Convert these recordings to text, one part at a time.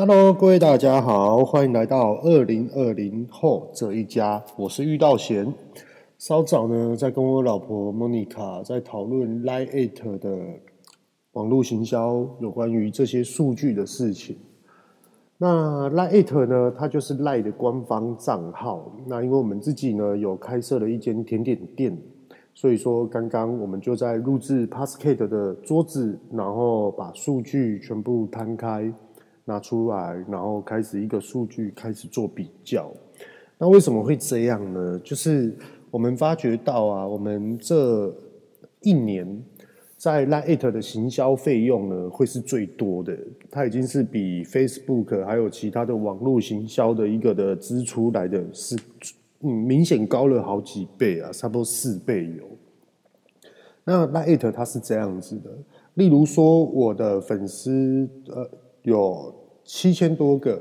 Hello，各位大家好，欢迎来到二零二零后这一家，我是玉道贤。稍早呢，在跟我老婆 Monica 在讨论 Lie Eight 的网络行销有关于这些数据的事情。那 Lie Eight 呢，它就是 LINE 的官方账号。那因为我们自己呢有开设了一间甜点店，所以说刚刚我们就在录制 Podcast 的桌子，然后把数据全部摊开。拿出来，然后开始一个数据开始做比较。那为什么会这样呢？就是我们发觉到啊，我们这一年在 LINE@ 的行销费用呢，会是最多的。它已经是比 Facebook 还有其他的网络行销的一个的支出来的是，嗯，明显高了好几倍啊，差不多四倍有。那 Lite 它是这样子的，例如说我的粉丝呃有。七千多个，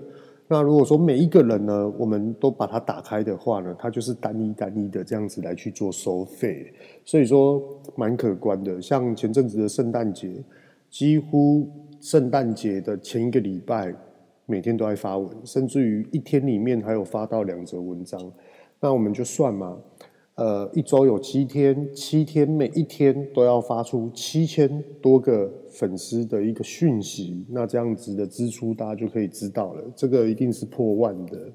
那如果说每一个人呢，我们都把它打开的话呢，它就是单一单一的这样子来去做收费，所以说蛮可观的。像前阵子的圣诞节，几乎圣诞节的前一个礼拜，每天都在发文，甚至于一天里面还有发到两则文章，那我们就算嘛。呃，一周有七天，七天每一天都要发出七千多个粉丝的一个讯息，那这样子的支出大家就可以知道了，这个一定是破万的。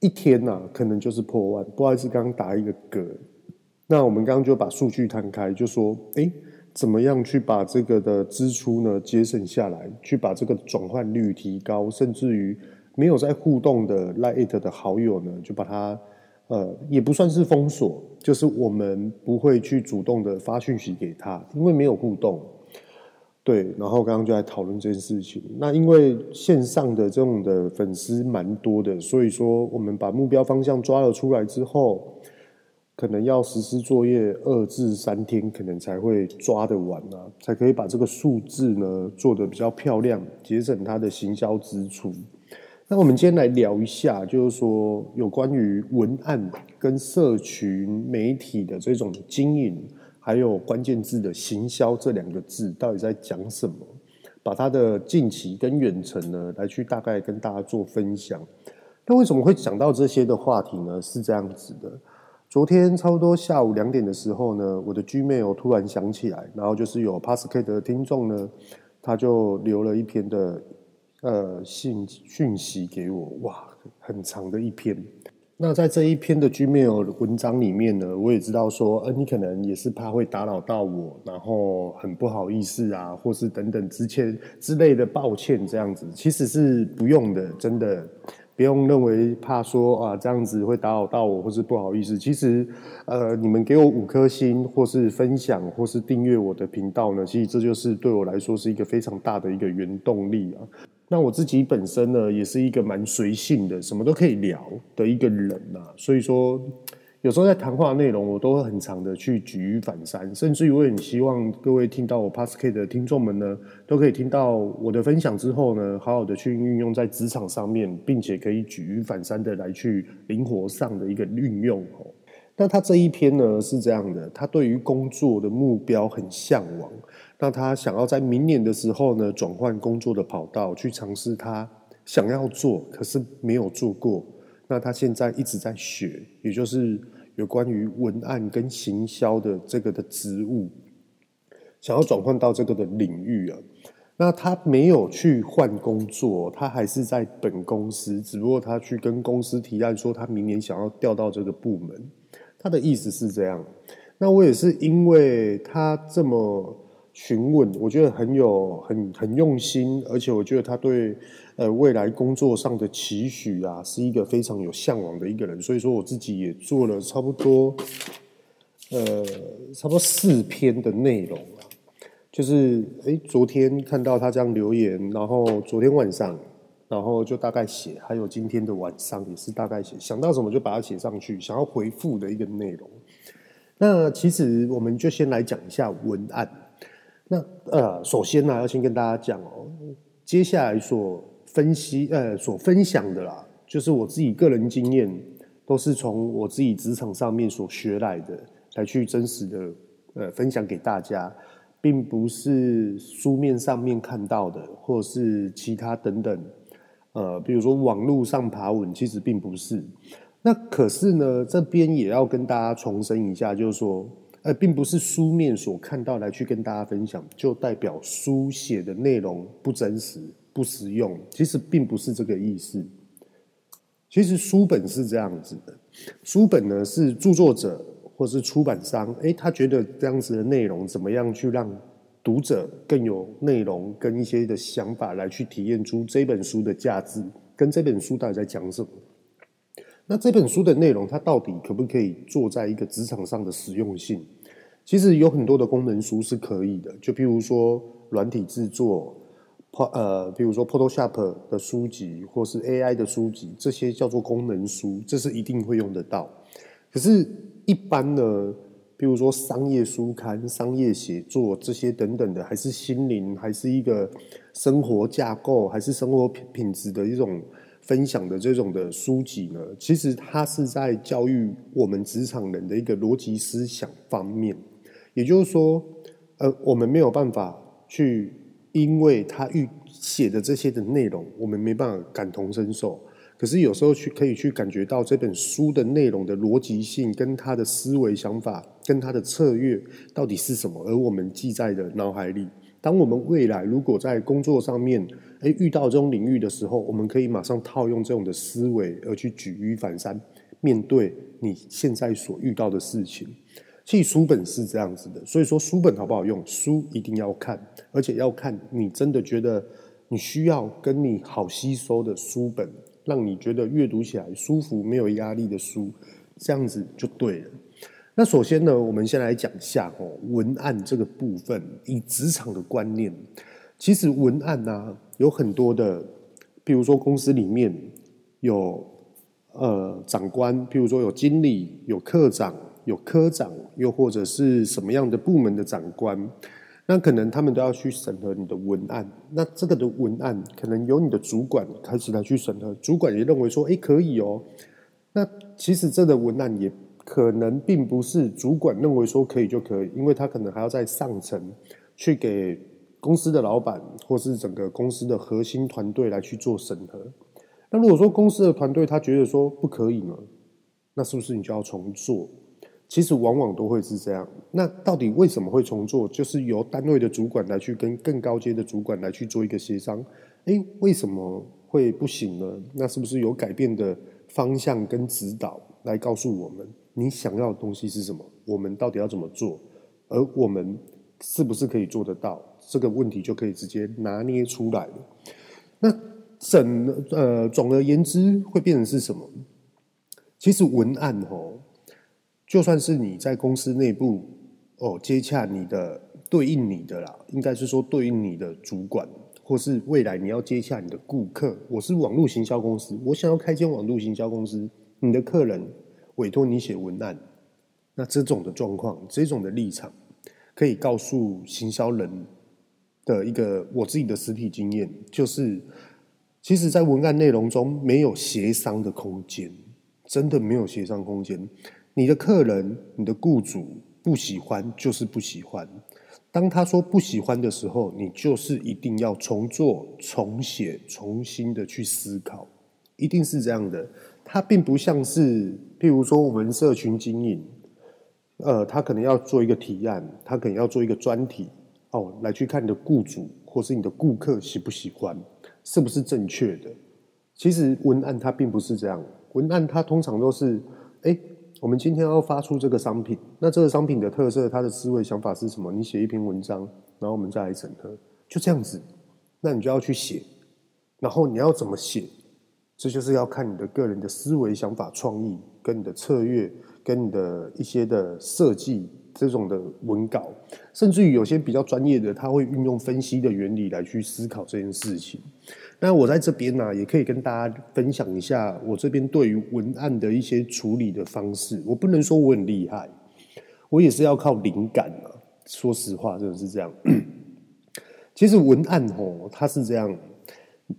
一天呐、啊，可能就是破万。不好意思，刚刚打一个嗝。那我们刚刚就把数据摊开，就说，诶，怎么样去把这个的支出呢节省下来，去把这个转换率提高，甚至于没有在互动的 LINE@ 的好友呢，就把它。呃，也不算是封锁，就是我们不会去主动的发讯息给他，因为没有互动。对，然后刚刚就在讨论这件事情。那因为线上的这种的粉丝蛮多的，所以说我们把目标方向抓了出来之后，可能要实施作业二至三天，可能才会抓得完啊，才可以把这个数字呢做得比较漂亮，节省它的行销支出。那我们今天来聊一下，就是说有关于文案跟社群媒体的这种经营，还有关键字的行销这两个字到底在讲什么？把它的近期跟远程呢，来去大概跟大家做分享。那为什么会讲到这些的话题呢？是这样子的，昨天差不多下午两点的时候呢，我的 Gmail 突然响起来，然后就是有 Podcast 的听众呢，他就留了一篇的。呃，信讯息给我，哇，很长的一篇。那在这一篇的 Gmail 文章里面呢，我也知道说，呃，你可能也是怕会打扰到我，然后很不好意思啊，或是等等之前之类的抱歉这样子，其实是不用的，真的不用认为怕说啊这样子会打扰到我，或是不好意思。其实，呃，你们给我五颗星，或是分享，或是订阅我的频道呢，其实这就是对我来说是一个非常大的一个原动力啊。那我自己本身呢，也是一个蛮随性的，什么都可以聊的一个人呐、所以说，有时候在谈话内容，我都会很常的去举一反三，甚至于我很希望各位听到我 Podcast 的听众们呢，都可以听到我的分享之后呢，好好的去运用在职场上面，并且可以举一反三的来去灵活上的一个运用哦。那他这一篇呢是这样的，他对于工作的目标很向往。那他想要在明年的时候呢，转换工作的跑道，去尝试他想要做可是没有做过。那他现在一直在学，也就是有关于文案跟行销的这个的职务，想要转换到这个的领域啊。那他没有去换工作，他还是在本公司，只不过他去跟公司提案说，他明年想要调到这个部门。他的意思是这样。那我也是因为他这么。询问，我觉得很有很很用心，而且我觉得他对呃未来工作上的期许啊，是一个非常有向往的一个人。所以说，我自己也做了差不多呃差不多四篇的内容啊，就是诶昨天看到他这样留言，然后昨天晚上，然后就大概写，还有今天的晚上也是大概写，想到什么就把它写上去，想要回复的一个内容。那其实我们就先来讲一下文案。那呃，首先呢，要先跟大家讲哦，接下来所分析呃所分享的啦，就是我自己个人经验，都是从我自己职场上面所学来的，才去真实的呃分享给大家，并不是书面上面看到的，或是其他等等。呃，比如说网络上爬文，其实并不是。那可是呢，这边也要跟大家重申一下，就是说，呃，并不是书面所看到来去跟大家分享，就代表书写的内容不真实、不实用。其实并不是这个意思。其实书本是这样子的，书本呢是著作者或是出版商，诶，他觉得这样子的内容怎么样去让读者更有内容跟一些的想法来去体验出这本书的价值，跟这本书到底在讲什么。那这本书的内容，它到底可不可以做在一个职场上的实用性？其实有很多的功能书是可以的，就譬如说软体制作，呃，比如说 Photoshop 的书籍，或是 AI 的书籍，这些叫做功能书，这是一定会用得到。可是，一般呢，比如说商业书刊、商业写作这些等等的，还是心灵，还是一个生活架构，还是生活品品质的一种。分享的这种的书籍呢，其实它是在教育我们职场人的一个逻辑思想方面。也就是说，呃，我们没有办法去，因为他预写的这些的内容，我们没办法感同身受。可是有时候去可以去感觉到这本书的内容的逻辑性，跟他的思维想法，跟他的策略到底是什么，而我们记在的脑海里。当我们未来如果在工作上面，诶遇到这种领域的时候，我们可以马上套用这种的思维，而去举一反三，面对你现在所遇到的事情。其实书本是这样子的，所以说书本好不好用？书一定要看，而且要看你真的觉得你需要跟你好吸收的书本，让你觉得阅读起来舒服、没有压力的书，这样子就对了。那首先呢，我们先来讲一下哦，文案这个部分，以职场的观念，其实文案呢、有很多的，比如说公司里面有呃长官，比如说有经理、有课长、有科长，又或者是什么样的部门的长官，那可能他们都要去审核你的文案。那这个的文案可能由你的主管开始来去审核，主管也认为说，哎，可以哦。那其实这个文案也。可能并不是主管认为说可以就可以，因为他可能还要在上层去给公司的老板或是整个公司的核心团队来去做审核。那如果说公司的团队他觉得说不可以呢，那是不是你就要重做？其实往往都会是这样。那到底为什么会重做？就是由单位的主管来去跟更高阶的主管来去做一个协商。诶，为什么会不行呢？那是不是有改变的方向跟指导来告诉我们？你想要的东西是什么？我们到底要怎么做？而我们是不是可以做得到？这个问题就可以直接拿捏出来了。那整呃，总而言之，会变成是什么？其实文案哦，就算是你在公司内部哦，接洽你的对应你的啦，应该是说对应你的主管，或是未来你要接洽你的顾客。我是网络行销公司，我想要开间网络行销公司，你的客人。委托你写文案，那这种的状况，这种的立场，可以告诉行销人的一个我自己的实体经验，就是，其实，在文案内容中没有协商的空间，真的没有协商空间。你的客人、你的雇主不喜欢，就是不喜欢。当他说不喜欢的时候，你就是一定要重做、重写、重新的去思考，一定是这样的。它并不像是，譬如说我们社群经营，呃，他可能要做一个提案，他可能要做一个专题，哦，来去看你的雇主或是你的顾客喜不喜欢，是不是正确的？其实文案它并不是这样，文案它通常都是，哎，我们今天要发出这个商品，那这个商品的特色，它的思维想法是什么？你写一篇文章，然后我们再来审核，就这样子，那你就要去写，然后你要怎么写？这就是要看你的个人的思维、想法、创意，跟你的策略，跟你的一些的设计这种的文稿，甚至于有些比较专业的，他会运用分析的原理来去思考这件事情。那我在这边呢、也可以跟大家分享一下我这边对于文案的一些处理的方式。我不能说我很厉害，我也是要靠灵感啊。说实话，真的是这样。其实文案吼，它是这样。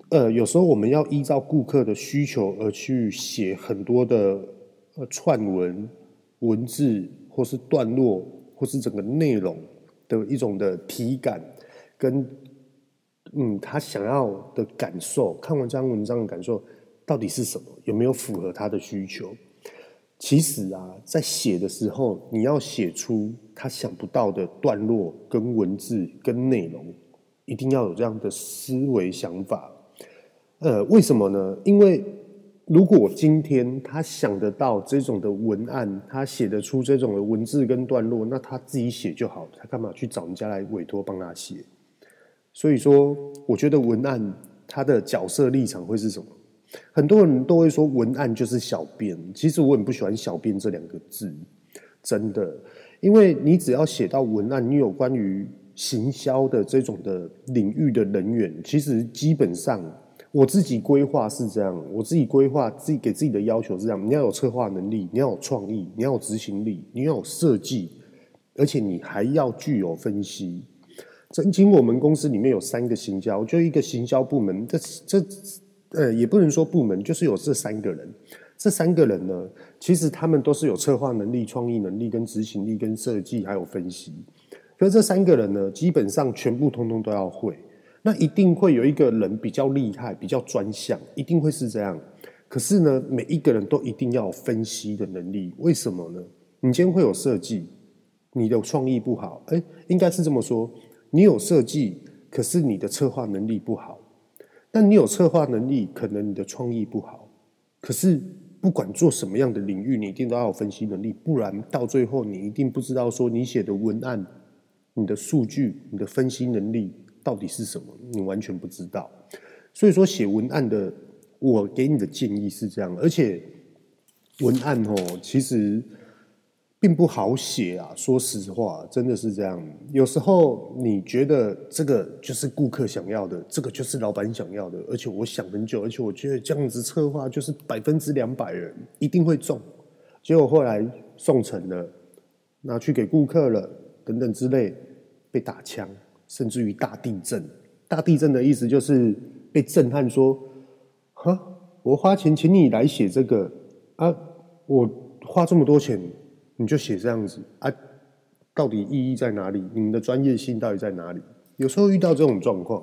呃，有时候我们要依照顾客的需求而去写很多的呃串文、文字，或是段落，或是整个内容，的一种的体感，跟嗯他想要的感受，看完这篇文章的感受到底是什么？有没有符合他的需求？其实啊，在写的时候，你要写出他想不到的段落、跟文字、跟内容，一定要有这样的思维想法。呃，为什么呢？因为如果今天他想得到这种的文案，他写得出这种的文字跟段落，那他自己写就好，他干嘛去找人家来委托帮他写？所以说，我觉得文案他的角色立场会是什么？很多人都会说文案就是小编，其实我很不喜欢“小编”这两个字，真的，因为你只要写到文案，你有关于行销的这种的领域的人员，其实基本上。我自己规划是这样，我自己规划自己给自己的要求是这样：你要有策划能力，你要有创意，你要有执行力，你要有设计，而且你还要具有分析。曾经我们公司里面有三个行销，就一个行销部门，这这呃也不能说部门，就是有这三个人。这三个人呢，其实他们都是有策划能力、创意能力、跟执行力、跟设计还有分析。可是这三个人呢，基本上全部通通都要会。那一定会有一个人比较厉害，比较专项，一定会是这样。可是呢，每一个人都一定要有分析的能力。为什么呢？你今天会有设计，你的创意不好，哎，应该是这么说：你有设计，可是你的策划能力不好。但你有策划能力，可能你的创意不好。可是不管做什么样的领域，你一定都要有分析能力，不然到最后你一定不知道说你写的文案、你的数据、你的分析能力。到底是什么？你完全不知道。所以说，写文案的，我给你的建议是这样。而且，文案哦，其实并不好写啊。说实话，真的是这样。有时候你觉得这个就是顾客想要的，这个就是老板想要的，而且我想很久，而且我觉得这样子策划就是百分之两百人一定会中。结果后来送成了，拿去给顾客了，等等之类，被打枪。甚至于大地震，大地震的意思就是被震撼，说：“哈，我花钱请你来写这个啊，我花这么多钱，你就写这样子啊？到底意义在哪里？你们的专业性到底在哪里？”有时候遇到这种状况，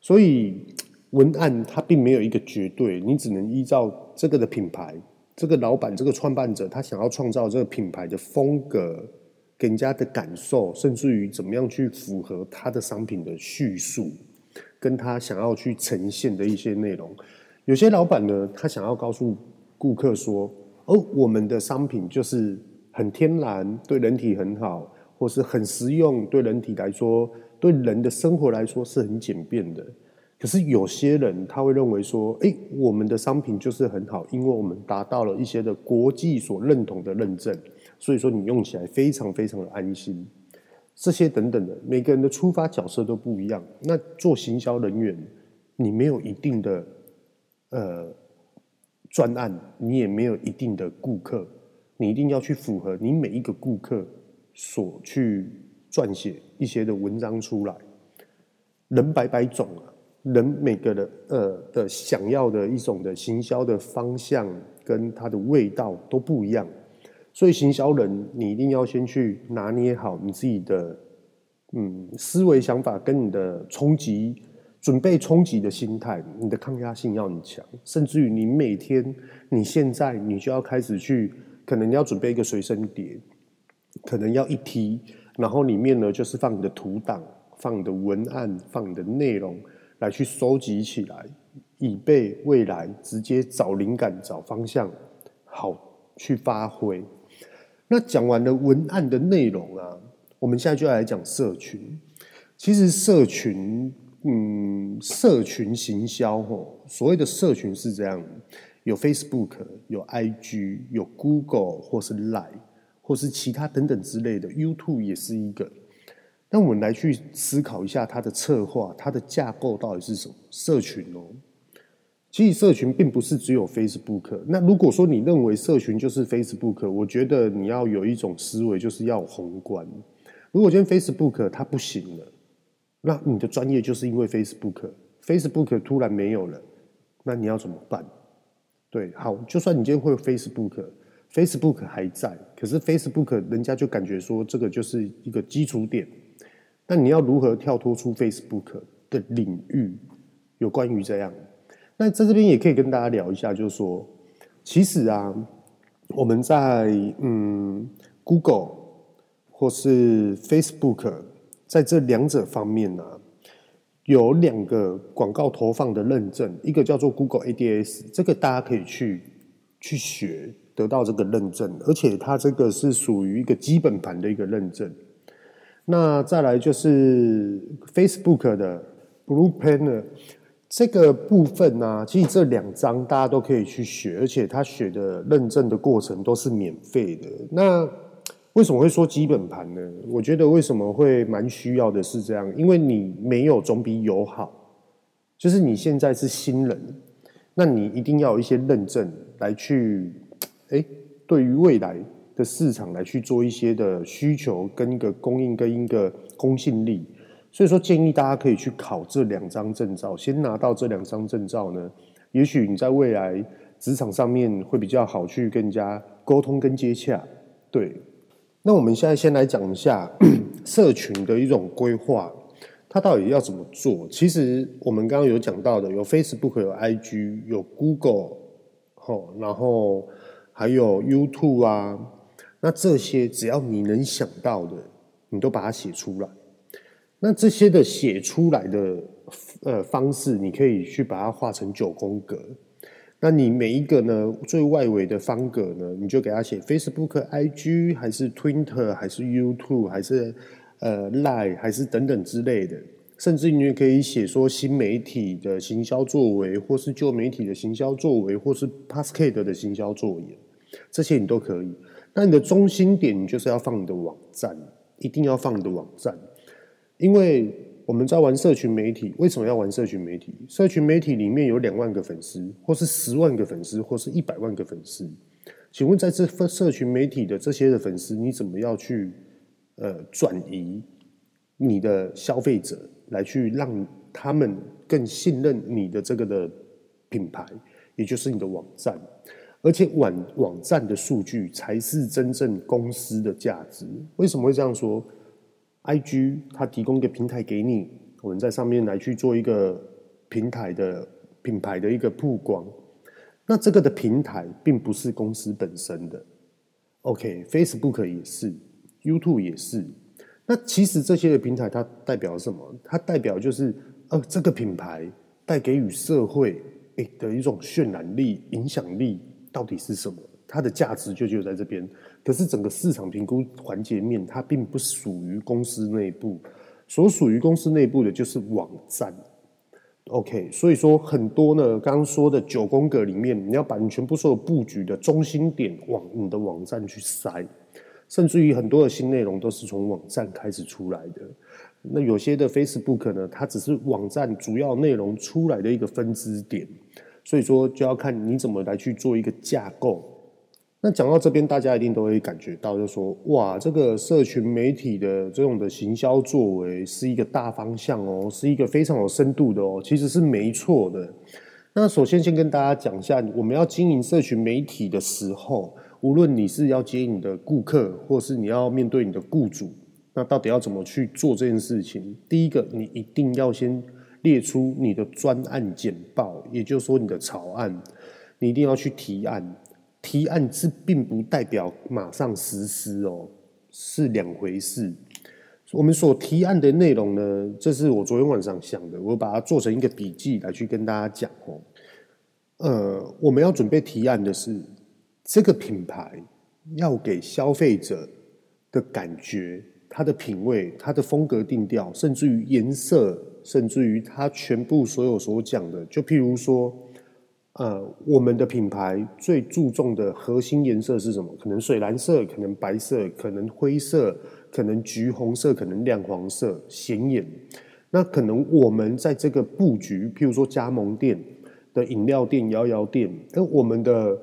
所以文案它并没有一个绝对，你只能依照这个的品牌，这个老板、这个创办者他想要创造这个品牌的风格。给人家的感受，甚至于怎么样去符合他的商品的叙述，跟他想要去呈现的一些内容。有些老板呢，他想要告诉顾客说：“哦，我们的商品就是很天然，对人体很好，或是很实用，对人体来说，对人的生活来说是很简便的。”可是有些人他会认为说：“诶，我们的商品就是很好，因为我们达到了一些的国际所认同的认证。”所以说你用起来非常非常的安心，这些等等的，每个人的出发角色都不一样。那做行销人员，你没有一定的呃专案，你也没有一定的顾客，你一定要去符合你每一个顾客所去撰写一些的文章出来。人百百种啊，人每个的呃的想要的一种的行销的方向跟它的味道都不一样。所以，行销人，你一定要先去拿捏好你自己的，嗯，思维想法跟你的冲击，准备冲击的心态，你的抗压性要很强，甚至于你每天，你现在你就要开始去，可能你要准备一个随身碟，可能要一提，然后里面呢就是放你的图档，放你的文案，放你的内容，来去收集起来，以备未来直接找灵感、找方向，好去发挥。那讲完了文案的内容啊，我们现在就要来讲社群。其实社群，嗯，社群行销吼，所谓的社群是这样：有 Facebook，有 IG，有 Google，或是 Line，或是其他等等之类的，YouTube 也是一个。那我们来去思考一下它的策划，它的架构到底是什么？社群哦。其实社群并不是只有 Facebook。那如果说你认为社群就是 Facebook，我觉得你要有一种思维，就是要宏观。如果今天 Facebook 它不行了，那你的专业就是因为 Facebook，Facebook 突然没有了，那你要怎么办？对，好，就算你今天会 Facebook，Facebook 还在，可是 Facebook 人家就感觉说这个就是一个基础点，那你要如何跳脱出 Facebook 的领域？有关于这样，那在这边也可以跟大家聊一下，就是说，其实啊，我们在嗯 Google 或是 Facebook，在这两者方面呢、啊，有两个广告投放的认证，一个叫做 Google ADS，这个大家可以去去学，得到这个认证，而且它这个是属于一个基本盘的一个认证。那再来就是 Facebook 的 Blue Planner。这个部分呢、其实这两章大家都可以去学，而且他学的认证的过程都是免费的。那为什么会说基本盘呢？我觉得为什么会蛮需要的是这样，因为你没有总比有好。就是你现在是新人，那你一定要有一些认证来去，哎，对于未来的市场来去做一些的需求跟一个供应跟一个公信力。所以说，建议大家可以去考这两张证照，先拿到这两张证照呢，也许你在未来职场上面会比较好去更加沟通跟接洽。对，那我们现在先来讲一下 社群的一种规划，它到底要怎么做？其实我们刚刚有讲到的，有 Facebook，有 IG，有 Google，然后还有 YouTube 啊，那这些只要你能想到的，你都把它写出来。那这些的写出来的呃方式，你可以去把它画成九宫格。那你每一个呢，最外围的方格呢，你就给它写 Facebook、IG 还是 Twitter 还是 YouTube 还是呃 Line 还是等等之类的。甚至你也可以写说新媒体的行销作为，或是旧媒体的行销作为，或是 p a s c a d e 的行销作业，这些你都可以。那你的中心点，你就是要放你的网站，一定要放你的网站。因为我们在玩社群媒体，为什么要玩社群媒体？社群媒体里面有两万个粉丝，或是十万个粉丝，或是一百万个粉丝。请问在这份社群媒体的这些的粉丝，你怎么样去呃转移你的消费者，来去让他们更信任你的这个的品牌，也就是你的网站，而且网网站的数据才是真正公司的价值。为什么会这样说？IG 它提供一个平台给你，我们在上面来去做一个平台的品牌的一个曝光。那这个的平台并不是公司本身的，OK，Facebook 也是，YouTube 也是。那其实这些的平台它代表什么？它代表就是呃这个品牌带给予社会诶的一种渲染力、影响力到底是什么？它的价值就就在这边。可是整个市场评估环节面，它并不属于公司内部，所属于公司内部的就是网站。OK，所以说很多呢，刚刚说的九宫格里面，你要把你全部所有布局的中心点往你的网站去塞，甚至于很多的新内容都是从网站开始出来的。那有些的 Facebook 呢，它只是网站主要内容出来的一个分支点，所以说就要看你怎么来去做一个架构。那讲到这边，大家一定都会感觉到，就是说，哇，这个社群媒体的这种的行销作为是一个大方向哦，是一个非常有深度的哦，其实是没错的。那首先先跟大家讲一下，我们要经营社群媒体的时候，无论你是要接你的顾客，或是你要面对你的雇主，那到底要怎么去做这件事情？第一个，你一定要先列出你的专案简报，也就是说你的草案，你一定要去提案。提案是并不代表马上实施哦，是两回事。我们所提案的内容呢，这是我昨天晚上想的，我把它做成一个笔记来去跟大家讲哦。呃，我们要准备提案的是这个品牌要给消费者的感觉、它的品味、它的风格定调，甚至于颜色，甚至于它全部所有所讲的，就譬如说。呃，我们的品牌最注重的核心颜色是什么？可能水蓝色，可能白色，可能灰色，可能橘红色，可能亮黄色，显眼。那可能我们在这个布局，譬如说加盟店的饮料店、摇摇店，跟我们的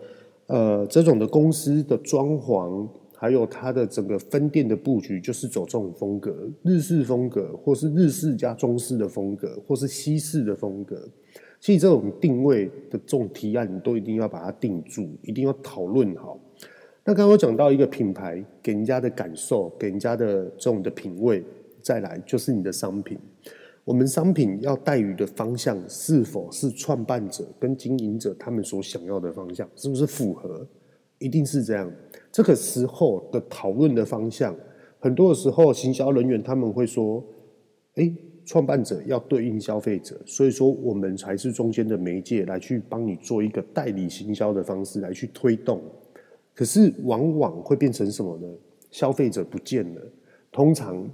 呃这种的公司的装潢，还有它的整个分店的布局，就是走这种风格，日式风格，或是日式加中式的风格，或是西式的风格。其实这种定位的这种提案，你都一定要把它定住，一定要讨论好。那刚刚我讲到一个品牌给人家的感受，给人家的这种的品味，再来就是你的商品。我们商品要带予的方向是否是创办者跟经营者他们所想要的方向，是不是符合？一定是这样。这个时候的讨论的方向，很多的时候，行销人员他们会说：“诶，创办者要对应消费者，所以说我们才是中间的媒介，来去帮你做一个代理行销的方式来去推动。”可是往往会变成什么呢？消费者不见了，通常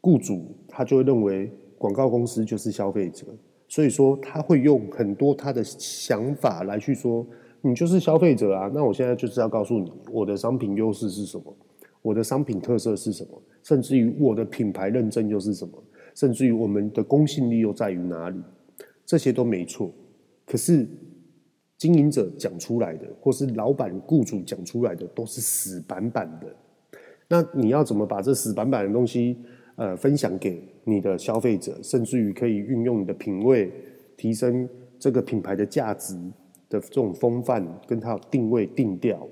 雇主他就会认为。广告公司就是消费者，所以说他会用很多他的想法来去说，你就是消费者啊。那我现在就是要告诉你，我的商品优势是什么，我的商品特色是什么，甚至于我的品牌认证又是什么，甚至于我们的公信力又在于哪里，这些都没错。可是经营者讲出来的，或是老板、雇主讲出来的，都是死板板的。那你要怎么把这死板板的东西？呃，分享给你的消费者，甚至于可以运用你的品味，提升这个品牌的价值的这种风范，跟它的定位定调，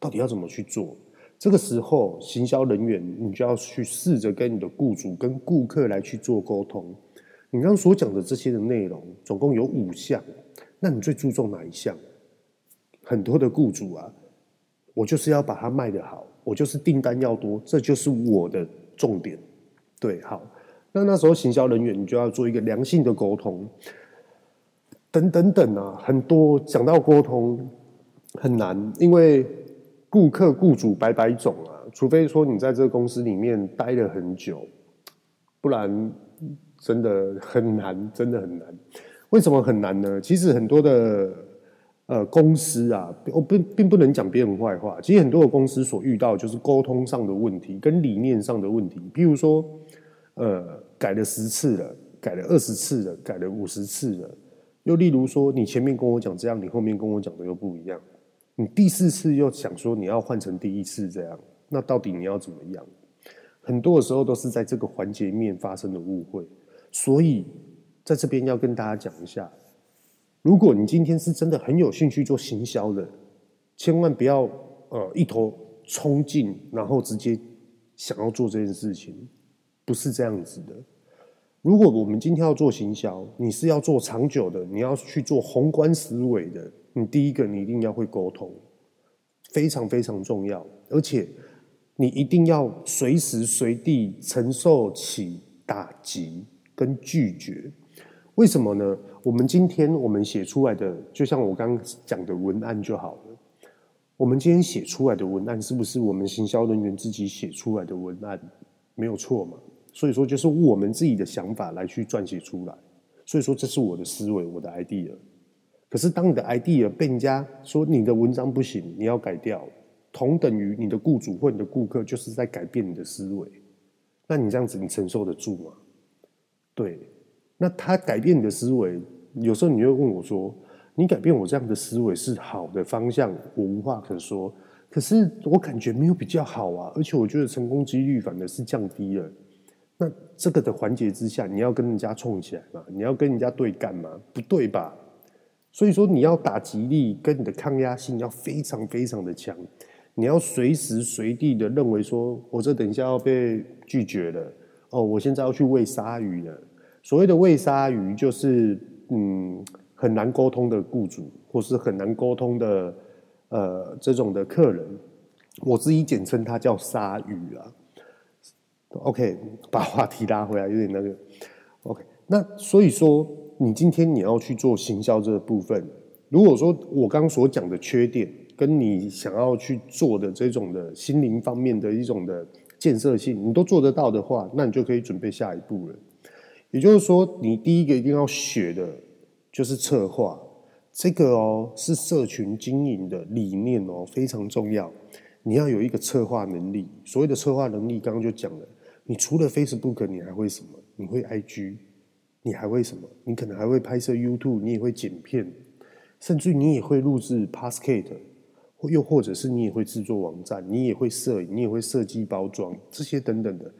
到底要怎么去做？这个时候，行销人员你就要去试着跟你的雇主、跟顾客来去做沟通。你刚刚所讲的这些的内容，总共有五项，那你最注重哪一项？很多的雇主啊，我就是要把它卖得好，我就是订单要多，这就是我的重点。对，好，那那时候行销人员你就要做一个良性的沟通，等等等啊，很多讲到沟通很难，因为顾客、雇主百百种啊，除非说你在这个公司里面待了很久，不然真的很难，真的很难。为什么很难呢？其实很多的呃公司啊，我并并不能讲别人坏话，其实很多的公司所遇到就是沟通上的问题，跟理念上的问题，比如说。呃，改了十次了，改了二十次了，改了五十次了。又例如说，你前面跟我讲这样，你后面跟我讲的又不一样。你第四次又想说你要换成第一次这样，那到底你要怎么样？很多的时候都是在这个环节面发生的误会。所以在这边要跟大家讲一下，如果你今天是真的很有兴趣做行销的，千万不要呃一头冲进，然后直接想要做这件事情。不是这样子的。如果我们今天要做行销，你是要做长久的，你要去做宏观思维的，你第一个你一定要会沟通，非常非常重要。而且你一定要随时随地承受起打击跟拒绝。为什么呢？我们今天我们写出来的，就像我刚刚讲的文案就好了。我们今天写出来的文案，是不是我们行销人员自己写出来的文案？没有错嘛？所以说，就是我们自己的想法来去撰写出来。所以说，这是我的思维，我的 idea。可是，当你的 idea 被人家说你的文章不行，你要改掉，同等于你的雇主或你的顾客就是在改变你的思维。那你这样子，你承受得住吗？对。那他改变你的思维，有时候你会问我说：“你改变我这样的思维是好的方向，我无话可说。可是我感觉没有比较好啊，而且我觉得成功几率反而是降低了。”那这个的环节之下，你要跟人家冲起来嘛？你要跟人家对干嘛？不对吧？所以说你要打击力跟你的抗压性要非常非常的强，你要随时随地的认为说，我这等一下要被拒绝了哦，我现在要去喂鲨鱼了。所谓的喂鲨鱼，就是嗯很难沟通的雇主，或是很难沟通的呃这种的客人，我自己简称它叫鲨鱼啊。OK，把话题拉回来，有点那个。OK，那所以说，你今天你要去做行销这个部分，如果说我刚所讲的缺点，跟你想要去做的这种的心灵方面的一种的建设性，你都做得到的话，那你就可以准备下一步了。也就是说，你第一个一定要学的，就是策划，这个哦是社群经营的理念哦，非常重要。你要有一个策划能力，所谓的策划能力，刚刚就讲了。你除了 Facebook，你还会什么？你会 IG，你还会什么？你可能还会拍摄 YouTube，你也会剪片，甚至你也会录制 Podcast，或又或者是你也会制作网站，你也会摄影，你也会设计包装这些等等的。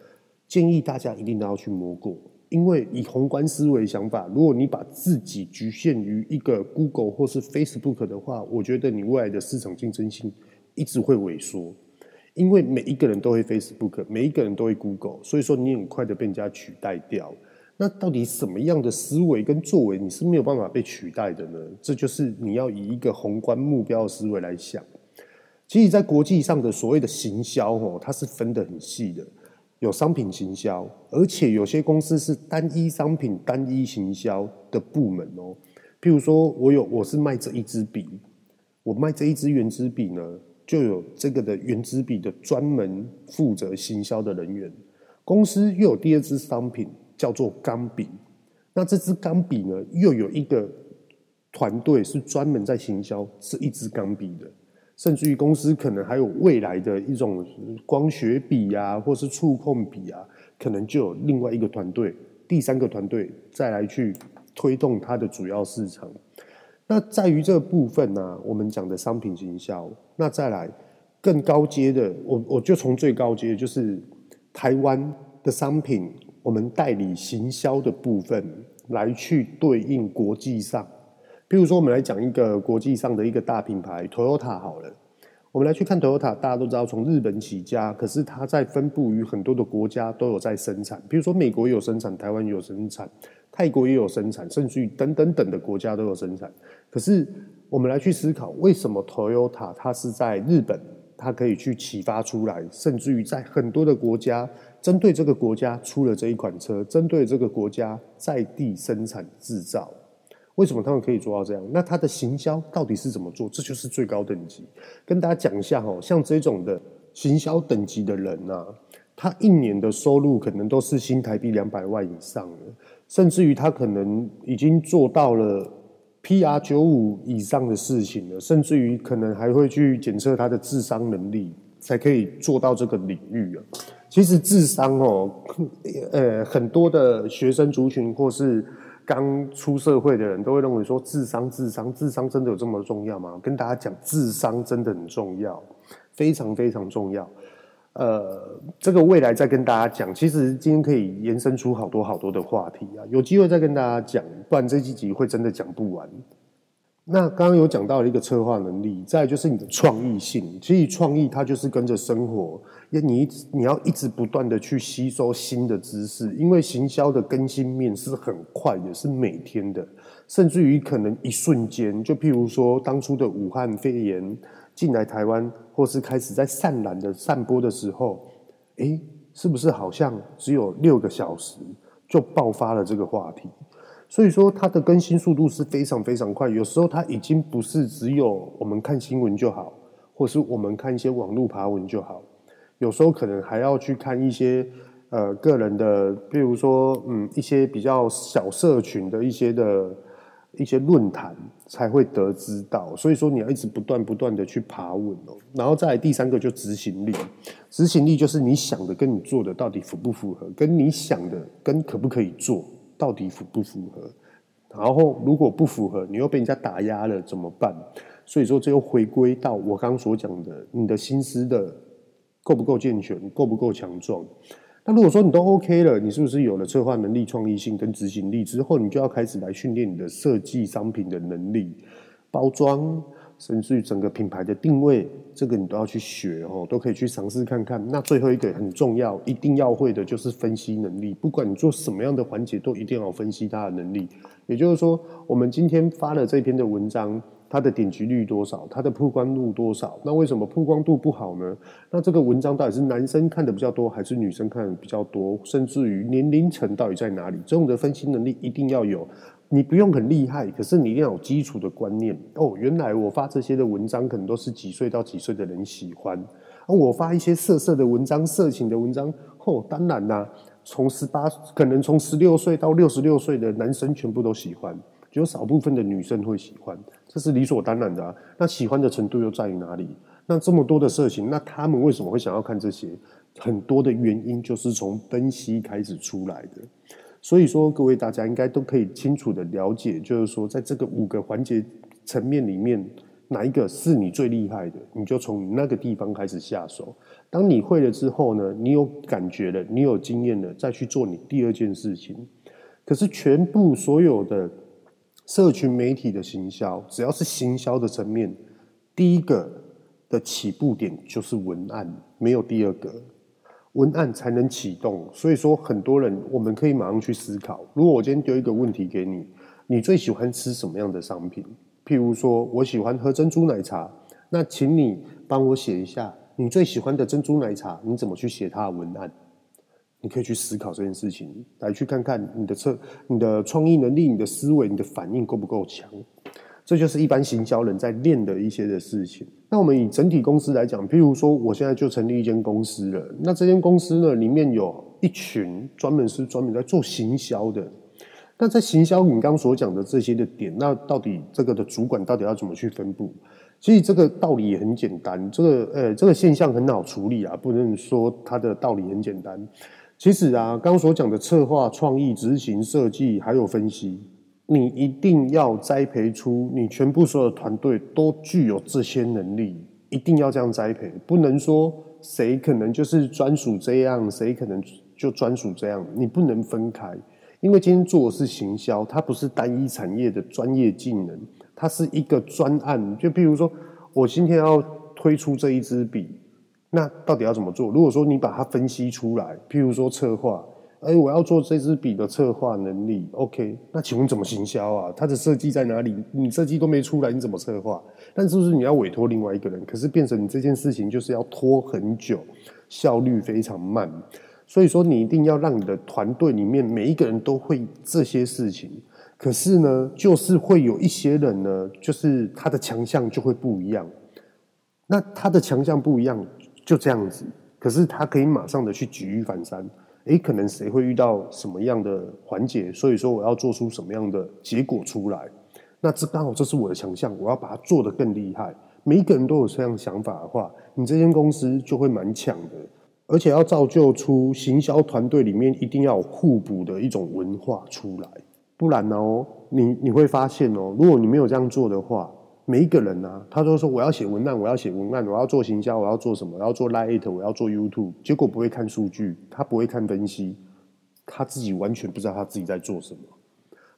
建议大家一定都要去摸过，因为以宏观思维想法，如果你把自己局限于一个 Google 或是 Facebook 的话，我觉得你未来的市场竞争性一直会萎缩。因为每一个人都会 Facebook，每一个人都会 Google，所以说你很快的被人家取代掉。那到底什么样的思维跟作为你是没有办法被取代的呢？这就是你要以一个宏观目标的思维来想。其实，在国际上的所谓的行销，哦，它是分得很细的，有商品行销，而且有些公司是单一商品、单一行销的部门哦。譬如说，我有我是卖这一支笔，我卖这一支原子笔呢。就有这个的原子笔的专门负责行销的人员，公司又有第二支商品叫做钢笔，那这支钢笔呢，又有一个团队是专门在行销这一支钢笔的，甚至于公司可能还有未来的一种光学笔啊，或是触控笔啊，可能就有另外一个团队，第三个团队再来去推动它的主要市场。那在于这个部分呢、我们讲的商品行销，那再来更高阶的，我我就从最高阶，就是台湾的商品，我们代理行销的部分来去对应国际上，比如说我们来讲一个国际上的一个大品牌，Toyota 好了，我们来去看 Toyota，大家都知道从日本起家，可是它在分布于很多的国家都有在生产，比如说美国有生产，台湾也有生产。泰国也有生产，甚至于等等等的国家都有生产。可是我们来去思考，为什么 Toyota 它是在日本，它可以去启发出来，甚至于在很多的国家，针对这个国家出了这一款车，针对这个国家在地生产制造，为什么他们可以做到这样？那它的行销到底是怎么做？这就是最高等级。跟大家讲一下哦，像这种的行销等级的人啊，他一年的收入可能都是新台币两百万以上的。甚至于他可能已经做到了 PR 九五以上的事情了，甚至于可能还会去检测他的智商能力，才可以做到这个领域啊。其实智商哦，呃，很多的学生族群或是刚出社会的人都会认为说，智商、智商、智商真的有这么重要吗？跟大家讲，智商真的很重要，非常非常重要。呃，这个未来再跟大家讲。其实今天可以延伸出好多好多的话题啊，有机会再跟大家讲，不然这几集会真的讲不完。那刚刚有讲到一个策划能力，再就是你的创意性。其实创意它就是跟着生活，你你要一直不断的去吸收新的知识，因为行销的更新面是很快也，是每天的，甚至于可能一瞬间，就譬如说当初的武汉肺炎。进来台湾，或是开始在散染的散播的时候，诶，是不是好像只有六个小时就爆发了这个话题？所以说它的更新速度是非常非常快。有时候它已经不是只有我们看新闻就好，或是我们看一些网络爬文就好，有时候可能还要去看一些呃个人的，比如说嗯一些比较小社群的一些的。一些论坛才会得知到，所以说你要一直不断不断的去爬文哦，然后再来第三个就执行力，执行力就是你想的跟你做的到底符不符合，跟你想的跟可不可以做到底符不符合，然后如果不符合，你又被人家打压了怎么办？所以说这又回归到我刚刚所讲的，你的心思的够不够健全，够不够强壮。那如果说你都 OK 了，你是不是有了策划能力、创意性跟执行力之后，你就要开始来训练你的设计商品的能力、包装，甚至于整个品牌的定位，这个你都要去学哦，都可以去尝试看看。那最后一个很重要，一定要会的就是分析能力。不管你做什么样的环节，都一定要分析它的能力。也就是说，我们今天发了这篇的文章。它的点击率多少？它的曝光度多少？那为什么曝光度不好呢？那这个文章到底是男生看的比较多，还是女生看的比较多？甚至于年龄层到底在哪里？这种的分析能力一定要有。你不用很厉害，可是你一定要有基础的观念。哦，原来我发这些的文章，可能都是几岁到几岁的人喜欢。而我发一些色色的文章、色情的文章，哦，当然啦，从十八，可能从十六岁到六十六岁的男生全部都喜欢。只有少部分的女生会喜欢，这是理所当然的啊。那喜欢的程度又在于哪里？那这么多的色情，那他们为什么会想要看这些？很多的原因就是从分析开始出来的。所以说，各位大家应该都可以清楚的了解，就是说，在这个五个环节层面里面，哪一个是你最厉害的，你就从那个地方开始下手。当你会了之后呢，你有感觉了，你有经验了，再去做你第二件事情。可是全部所有的。社群媒体的行销，只要是行销的层面，第一个的起步点就是文案，没有第二个。文案才能启动，所以说很多人我们可以马上去思考。如果我今天丢一个问题给你，你最喜欢吃什么样的商品？譬如说我喜欢喝珍珠奶茶，那请你帮我写一下你最喜欢的珍珠奶茶，你怎么去写它的文案？你可以去思考这件事情，来去看看你的策、你的创意能力、你的思维、你的反应够不够强。这就是一般行销人在练的一些的事情。那我们以整体公司来讲，譬如说，我现在就成立一间公司了。那这间公司呢，里面有一群专门是专门在做行销的。那在行销，你刚刚所讲的这些的点，那到底这个的主管到底要怎么去分布？其实这个道理也很简单，这个呃，这个现象很好处理啊，不能说它的道理很简单。其实啊，刚刚所讲的策划、创意、执行、设计，还有分析。你一定要栽培出你全部所有的团队都具有这些能力，一定要这样栽培，不能说谁可能就是专属这样，谁可能就专属这样，你不能分开，因为今天做的是行销，它不是单一产业的专业技能，它是一个专案。就譬如说，我今天要推出这一支笔，那到底要怎么做？如果说你把它分析出来，譬如说策划。哎，我要做这支笔的策划能力，OK？那请问怎么行销啊？它的设计在哪里？你设计都没出来，你怎么策划？但是不是你要委托另外一个人？可是变成你这件事情就是要拖很久，效率非常慢。所以说，你一定要让你的团队里面每一个人都会这些事情。可是呢，就是会有一些人呢，就是他的强项就会不一样。那他的强项不一样，就这样子。可是他可以马上的去举一反三。诶，可能谁会遇到什么样的环节，所以说我要做出什么样的结果出来。那这刚好这是我的强项，我要把它做得更厉害。每一个人都有这样想法的话，你这间公司就会蛮强的。而且要造就出行销团队里面一定要互补的一种文化出来，不然呢，哦，你你会发现哦，如果你没有这样做的话。每一个人啊，他都说我要写文案，我要写文案，我要做行销，我要做什么？我要做 Lite，我要做 YouTube，结果不会看数据，他不会看分析，他自己完全不知道他自己在做什么，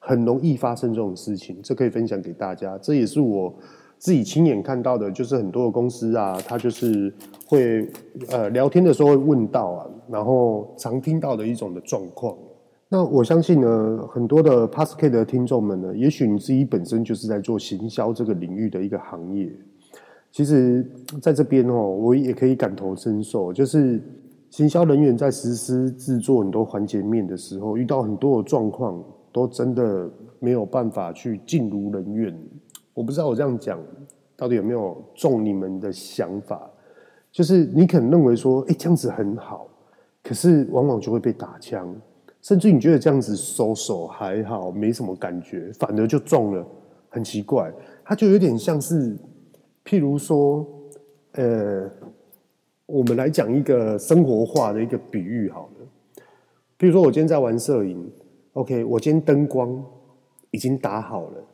很容易发生这种事情。这可以分享给大家，这也是我自己亲眼看到的，就是很多的公司啊，他就是会呃聊天的时候会问到啊，然后常听到的一种的状况。那我相信呢，很多的 Podcast 的听众们呢，也许你自己本身就是在做行销这个领域的一个行业。其实，在这边哦，我也可以感同身受，就是行销人员在实施制作很多环节面的时候，遇到很多的状况，都真的没有办法去尽如人愿。我不知道我这样讲到底有没有中你们的想法，就是你可能认为说，哎，这样子很好，可是往往就会被打枪。甚至你觉得这样子收手还好，没什么感觉，反而就中了，很奇怪。它就有点像是，譬如说，呃，我们来讲一个生活化的一个比喻好了。譬如说我今天在玩摄影，OK，我今天灯光已经打好了，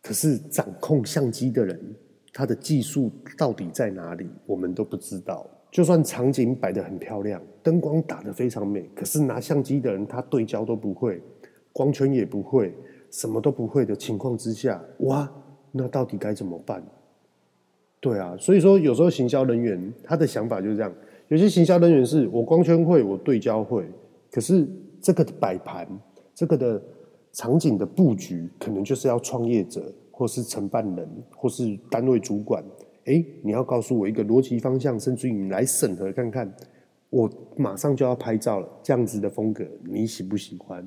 可是掌控相机的人，他的技术到底在哪里，我们都不知道。就算场景摆得很漂亮，灯光打得非常美，可是拿相机的人他对焦都不会，光圈也不会，什么都不会的情况之下，哇，那到底该怎么办？对啊，所以说有时候行销人员他的想法就是这样，有些行销人员是我光圈会，我对焦会，可是这个摆盘，这个的场景的布局，可能就是要创业者，或是承办人，或是单位主管。哎，你要告诉我一个逻辑方向，甚至于你来审核看看，我马上就要拍照了，这样子的风格你喜不喜欢？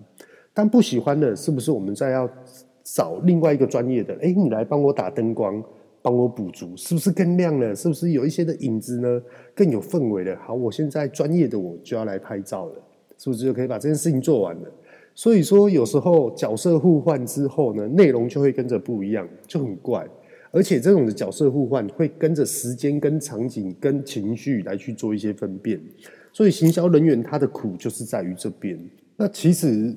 但不喜欢的，是不是我们再要找另外一个专业的？哎，你来帮我打灯光，帮我补足，是不是更亮了？是不是有一些的影子呢？更有氛围了？好，我现在专业的我就要来拍照了，是不是就可以把这件事情做完了？所以说，有时候角色互换之后呢，内容就会跟着不一样，就很怪。而且这种的角色互换会跟着时间、跟场景、跟情绪来去做一些分辨，所以行销人员他的苦就是在于这边。那其实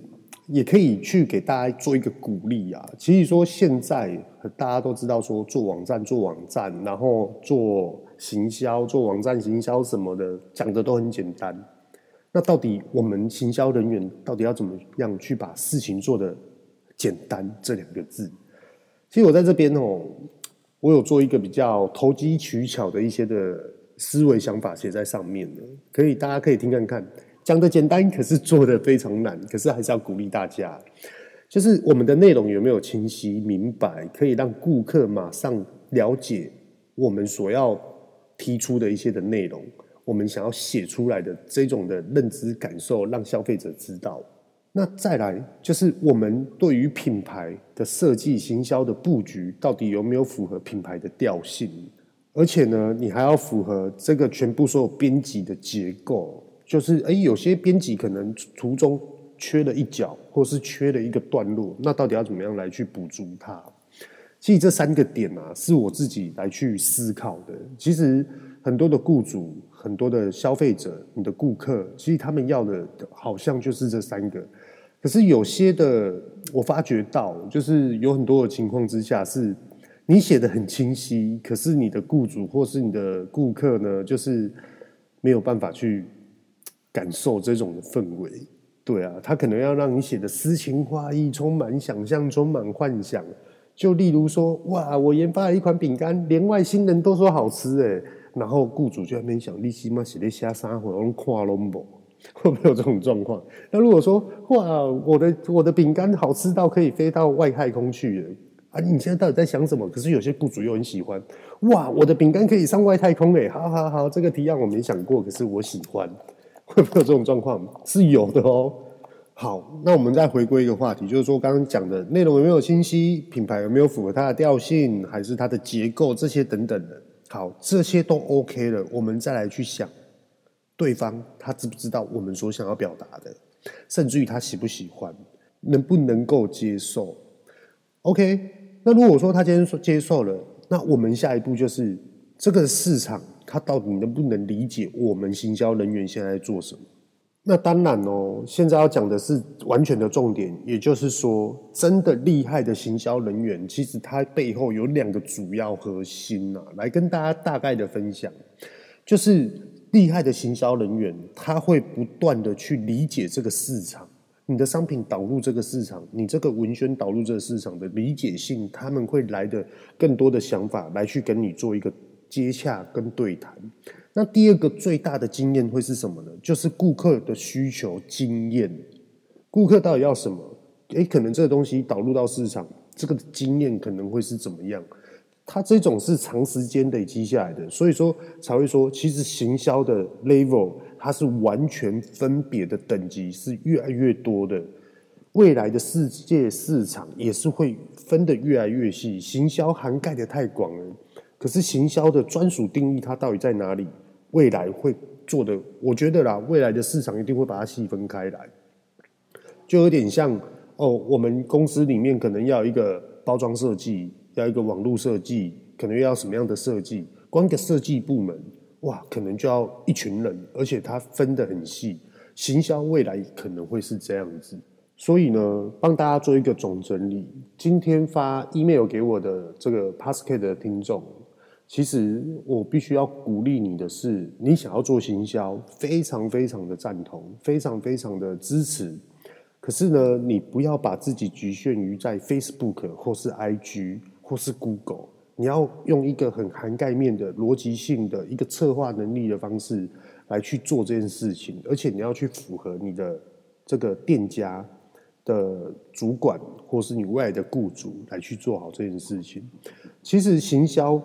也可以去给大家做一个鼓励啊。其实说现在大家都知道说做网站、做网站，然后做行销、做网站行销什么的，讲的都很简单。那到底我们行销人员到底要怎么样去把事情做得简单？这两个字，其实我在这边哦。我有做一个比较投机取巧的一些的思维想法写在上面的，可以大家可以听看看。讲的简单，可是做的非常难，可是还是要鼓励大家，就是我们的内容有没有清晰明白，可以让顾客马上了解我们所要提出的一些的内容，我们想要写出来的这种的认知感受，让消费者知道。那再来就是我们对于品牌的设计、行销的布局，到底有没有符合品牌的调性？而且呢，你还要符合这个全部所有编辑的结构。就是哎，有些编辑可能途中缺了一角，或是缺了一个段落，那到底要怎么样来去补足它？其实这三个点啊，是我自己来去思考的。其实很多的雇主、很多的消费者、你的顾客，其实他们要的好像就是这三个。可是有些的，我发觉到，就是有很多的情况之下，是你写的很清晰，可是你的雇主或是你的顾客呢，就是没有办法去。感受这种的氛围，对啊，他可能要让你写的诗情画意，充满想象，充满幻想。就例如说，哇，我研发了一款饼干，连外星人都说好吃诶，然后雇主就在那边想，你起码写的瞎撒谎，我跨龙博，会不会有这种状况？那如果说，哇，我的我的饼干好吃到可以飞到外太空去了啊！你现在到底在想什么？可是有些雇主又很喜欢，哇，我的饼干可以上外太空诶，好好好，这个提案我没想过，可是我喜欢。会不会有这种状况？是有的哦。好，那我们再回归一个话题，就是说刚刚讲的内容有没有清晰，品牌有没有符合它的调性，还是它的结构这些等等的。好，这些都 OK 了，我们再来去想，对方他知不知道我们所想要表达的，甚至于他喜不喜欢，能不能够接受？OK，那如果说他今天说接受了，那我们下一步就是这个市场。他到底能不能理解我们行销人员现在在做什么？那当然哦，现在要讲的是完全的重点，也就是说，真的厉害的行销人员，其实他背后有两个主要核心啊，来跟大家大概的分享，就是厉害的行销人员，他会不断的去理解这个市场，你的商品导入这个市场，你这个文宣导入这个市场的理解性，他们会来的更多的想法来去跟你做一个。接洽跟对谈，那第二个最大的经验会是什么呢？就是顾客的需求经验，顾客到底要什么？诶，可能这个东西导入到市场，这个经验可能会是怎么样？它这种是长时间累积下来的，所以说才会说，其实行销的 level 它是完全分别的等级是越来越多的，未来的世界市场也是会分得越来越细，行销涵盖得太广了。可是行销的专属定义，它到底在哪里？未来会做的，我觉得啦，未来的市场一定会把它细分开来，就有点像哦，我们公司里面可能要一个包装设计，要一个网络设计，可能要什么样的设计？光个设计部门，哇，可能就要一群人，而且它分得很细。行销未来可能会是这样子。所以呢，帮大家做一个总整理，今天发 email 给我的这个 Podcast 的听众。其实我必须要鼓励你的是，你想要做行销，非常非常的赞同，非常非常的支持。可是呢，你不要把自己局限于在 Facebook 或是 IG 或是 Google，你要用一个很涵盖面的逻辑性的一个策划能力的方式来去做这件事情，而且你要去符合你的这个店家的主管或是你未来的雇主来去做好这件事情。其实行销。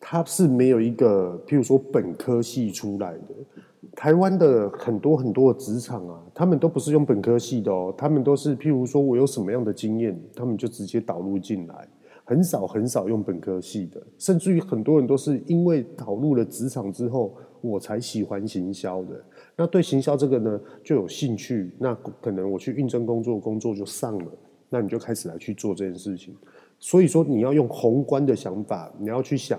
它是没有一个，譬如说本科系出来的。台湾的很多很多的职场啊，他们都不是用本科系的哦，他们都是譬如说我有什么样的经验，他们就直接导入进来，很少很少用本科系的，甚至于很多人都是因为导入了职场之后，我才喜欢行销的。那对行销这个呢，就有兴趣，那可能我去应征工作，工作就上了，那你就开始来去做这件事情。所以说，你要用宏观的想法，你要去想。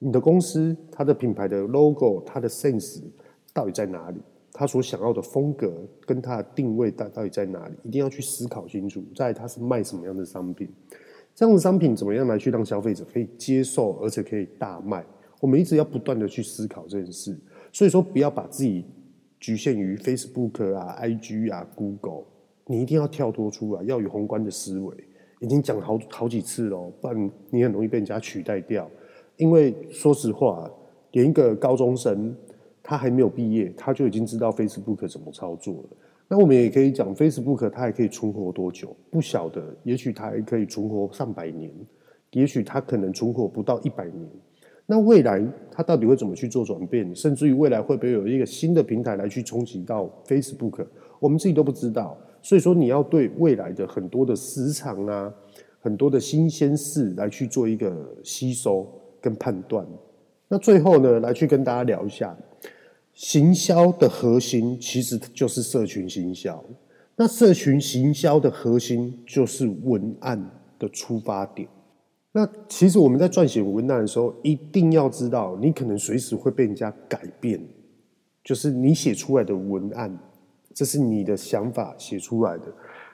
你的公司，它的品牌的 logo，它的 sense 到底在哪里？它所想要的风格跟它的定位到到底在哪里？一定要去思考清楚。在，它是卖什么样的商品？这样的商品怎么样来去让消费者可以接受，而且可以大卖？我们一直要不断的去思考这件事。所以说，不要把自己局限于 Facebook 啊、IG 啊、Google，你一定要跳脱出来，要有宏观的思维。已经讲好好几次了，不然你很容易被人家取代掉。因为说实话，连一个高中生他还没有毕业，他就已经知道 Facebook 怎么操作了。那我们也可以讲，Facebook 它还可以存活多久？不晓得，也许它还可以存活上百年，也许它可能存活不到一百年。那未来它到底会怎么去做转变？甚至于未来会不会有一个新的平台来去冲击到 Facebook？我们自己都不知道。所以说，你要对未来的很多的时长啊，很多的新鲜事来去做一个吸收跟判断。那最后呢，来去跟大家聊一下，行销的核心其实就是社群行销。那社群行销的核心就是文案的出发点。那其实我们在撰写文案的时候，一定要知道，你可能随时会被人家改变，就是你写出来的文案。这是你的想法写出来的，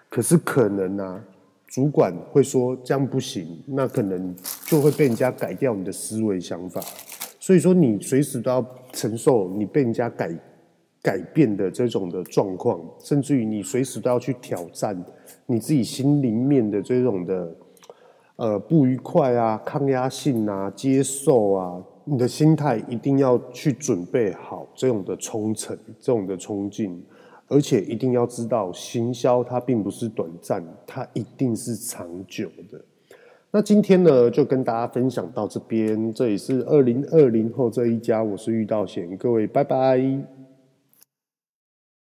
可是可能啊，主管会说这样不行，那可能就会被人家改掉你的思维想法。所以说，你随时都要承受你被人家改改变的这种的状况，甚至于你随时都要去挑战你自己心里面的这种的呃不愉快啊、抗压性啊、接受啊，你的心态一定要去准备好这种的冲程、这种的冲劲。而且一定要知道，行销它并不是短暂，它一定是长久的。那今天呢，就跟大家分享到这边。这里是二零二零后这一家，我是遇到贤，各位拜拜。